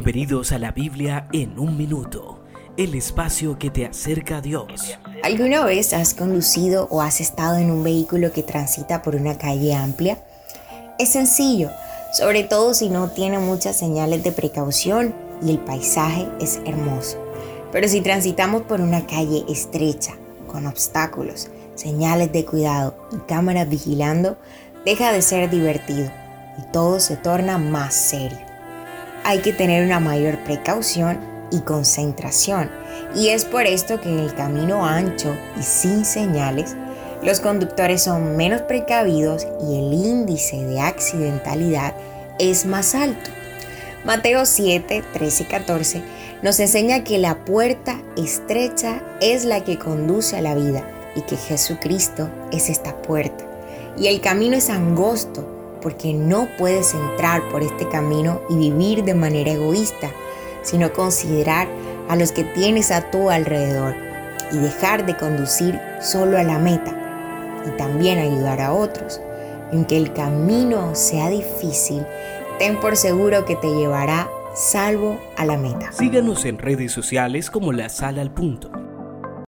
Bienvenidos a la Biblia en un minuto, el espacio que te acerca a Dios. ¿Alguna vez has conducido o has estado en un vehículo que transita por una calle amplia? Es sencillo, sobre todo si no tiene muchas señales de precaución y el paisaje es hermoso. Pero si transitamos por una calle estrecha, con obstáculos, señales de cuidado y cámaras vigilando, deja de ser divertido y todo se torna más serio hay que tener una mayor precaución y concentración. Y es por esto que en el camino ancho y sin señales, los conductores son menos precavidos y el índice de accidentalidad es más alto. Mateo 7, 13 y 14 nos enseña que la puerta estrecha es la que conduce a la vida y que Jesucristo es esta puerta. Y el camino es angosto porque no puedes entrar por este camino y vivir de manera egoísta, sino considerar a los que tienes a tu alrededor y dejar de conducir solo a la meta y también ayudar a otros. aunque el camino sea difícil, ten por seguro que te llevará salvo a la meta. Síganos en redes sociales como La Sala al Punto.